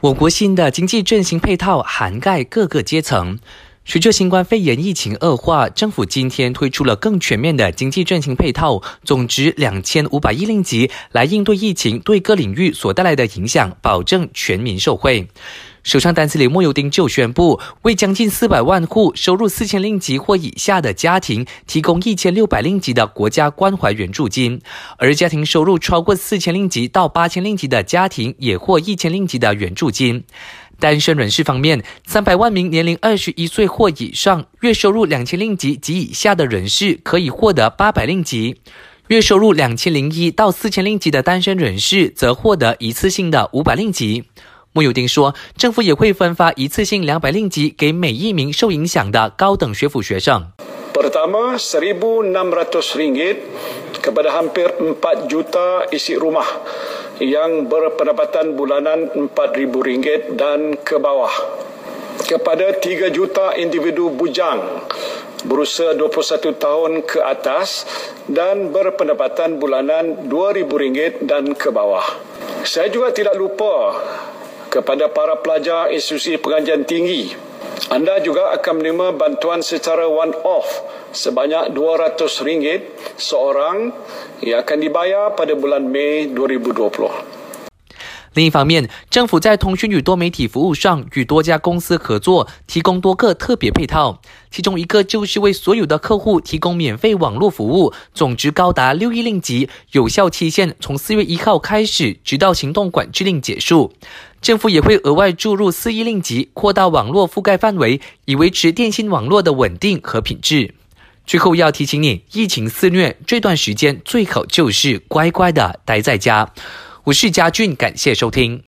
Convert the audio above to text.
我国新的经济振兴配套涵盖各个阶层。随着新冠肺炎疫情恶化，政府今天推出了更全面的经济振兴配套，总值两千五百亿令吉，来应对疫情对各领域所带来的影响，保证全民受惠。首相丹斯里莫尤丁就宣布，为将近四百万户收入四千令吉或以下的家庭提供一千六百令吉的国家关怀援助金，而家庭收入超过四千令吉到八千令吉的家庭也获一千令吉的援助金。单身人士方面，三百万名年龄二十一岁或以上、月收入两千令吉及以下的人士可以获得八百令吉；月收入两千零一到四千令吉的单身人士则获得一次性的五百令吉。穆尤丁说，政府也会分发一次性两百令吉给每一名受影响的高等学府学生。Pertama, seribu enam ratus ringgit kepada hampir empat juta isi rumah yang berpendapatan bulanan empat ribu ringgit dan ke bawah. Kepada tiga juta individu bujang berusia 21 tahun ke atas dan berpendapatan bulanan dua ribu ringgit dan ke bawah. Saya juga tidak lupa kepada para pelajar institusi pengajian tinggi. Anda juga akan menerima bantuan secara one-off sebanyak RM200 seorang yang akan dibayar pada bulan Mei 2020. 另一方面，政府在通讯与多媒体服务上与多家公司合作，提供多个特别配套。其中一个就是为所有的客户提供免费网络服务，总值高达六亿令吉，有效期限从四月一号开始，直到行动管制令结束。政府也会额外注入四亿令吉，扩大网络覆盖范围，以维持电信网络的稳定和品质。最后要提醒你，疫情肆虐这段时间，最好就是乖乖的待在家。我是嘉俊，感谢收听。